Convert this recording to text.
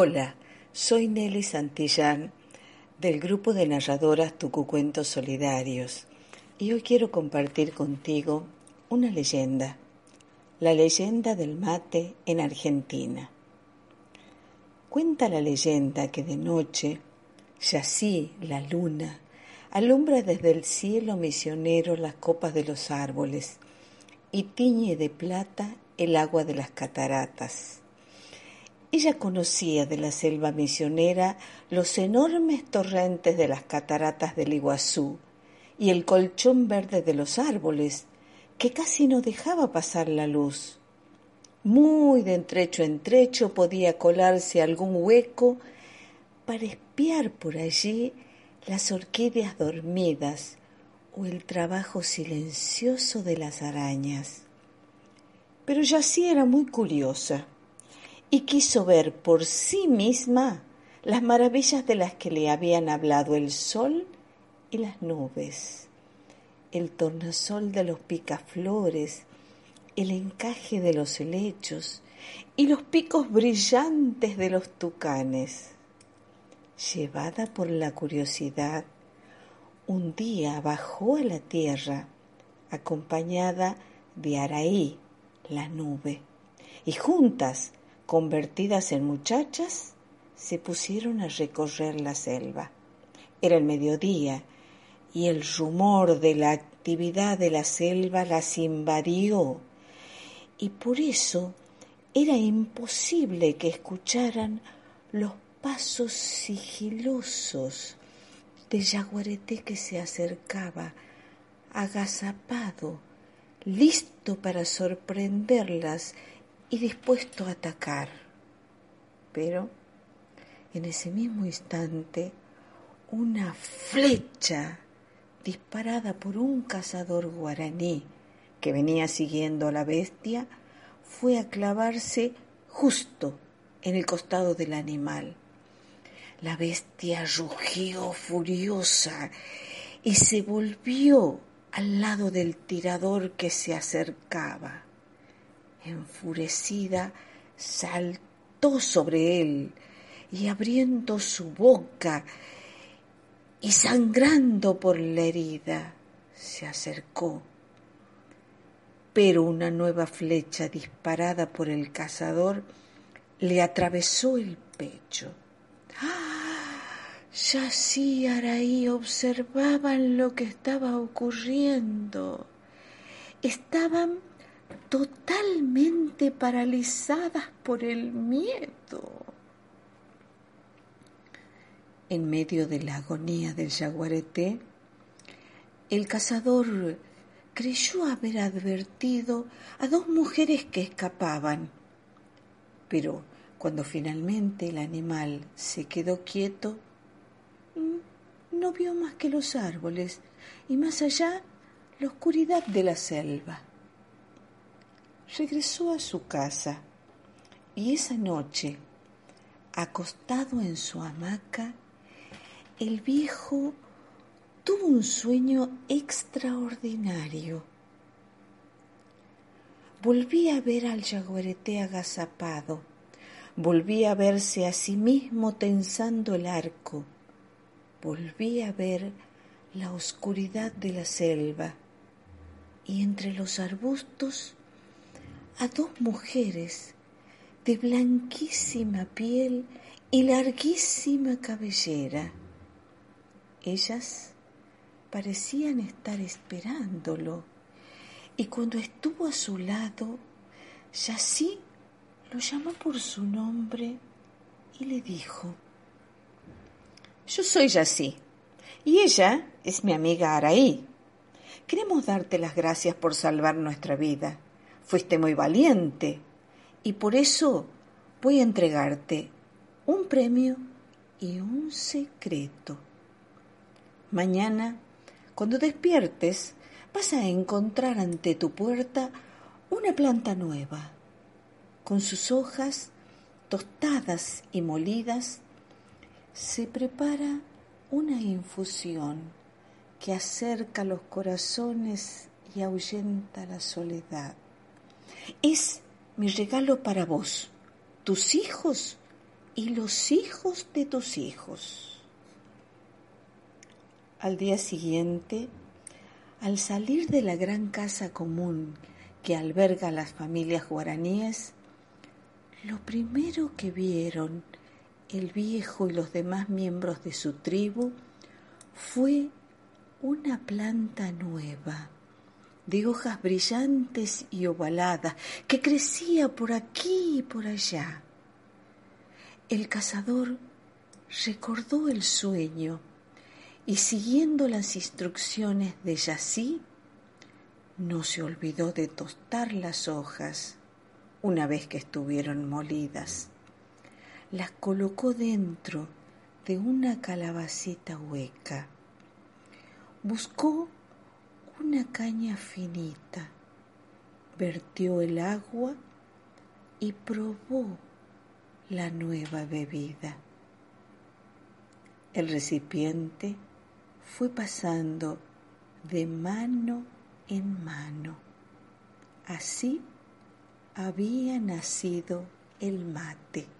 Hola, soy Nelly Santillán del grupo de narradoras Tucucuentos Solidarios y hoy quiero compartir contigo una leyenda, la leyenda del mate en Argentina. Cuenta la leyenda que de noche, yací la luna, alumbra desde el cielo misionero las copas de los árboles y tiñe de plata el agua de las cataratas. Ella conocía de la selva misionera los enormes torrentes de las cataratas del Iguazú y el colchón verde de los árboles, que casi no dejaba pasar la luz. Muy de entrecho en trecho podía colarse algún hueco para espiar por allí las orquídeas dormidas o el trabajo silencioso de las arañas. Pero ya sí era muy curiosa y quiso ver por sí misma las maravillas de las que le habían hablado el sol y las nubes, el tornasol de los picaflores, el encaje de los helechos y los picos brillantes de los tucanes. Llevada por la curiosidad, un día bajó a la tierra acompañada de Araí, la nube, y juntas convertidas en muchachas, se pusieron a recorrer la selva. Era el mediodía y el rumor de la actividad de la selva las invadió y por eso era imposible que escucharan los pasos sigilosos de Yaguareté que se acercaba, agazapado, listo para sorprenderlas y dispuesto a atacar. Pero en ese mismo instante, una flecha disparada por un cazador guaraní que venía siguiendo a la bestia fue a clavarse justo en el costado del animal. La bestia rugió furiosa y se volvió al lado del tirador que se acercaba enfurecida, saltó sobre él y abriendo su boca y sangrando por la herida, se acercó. Pero una nueva flecha disparada por el cazador le atravesó el pecho. ¡Ah! sí, Araí observaban lo que estaba ocurriendo. Estaban totalmente paralizadas por el miedo. En medio de la agonía del jaguareté, el cazador creyó haber advertido a dos mujeres que escapaban, pero cuando finalmente el animal se quedó quieto, mm, no vio más que los árboles y más allá la oscuridad de la selva regresó a su casa y esa noche, acostado en su hamaca, el viejo tuvo un sueño extraordinario. Volví a ver al jaguarete agazapado, volví a verse a sí mismo tensando el arco, volví a ver la oscuridad de la selva. Y entre los arbustos a dos mujeres de blanquísima piel y larguísima cabellera. Ellas parecían estar esperándolo y cuando estuvo a su lado, Yací lo llamó por su nombre y le dijo, Yo soy Yací y ella es mi amiga Araí. Queremos darte las gracias por salvar nuestra vida fuiste muy valiente y por eso voy a entregarte un premio y un secreto. Mañana, cuando despiertes, vas a encontrar ante tu puerta una planta nueva, con sus hojas tostadas y molidas, se prepara una infusión que acerca los corazones y ahuyenta la soledad. Es mi regalo para vos, tus hijos y los hijos de tus hijos. Al día siguiente, al salir de la gran casa común que alberga a las familias guaraníes, lo primero que vieron el viejo y los demás miembros de su tribu fue una planta nueva, de hojas brillantes y ovaladas, que crecía por aquí y por allá. El cazador recordó el sueño y siguiendo las instrucciones de Yací, no se olvidó de tostar las hojas una vez que estuvieron molidas. Las colocó dentro de una calabacita hueca. Buscó una caña finita, vertió el agua y probó la nueva bebida. El recipiente fue pasando de mano en mano. Así había nacido el mate.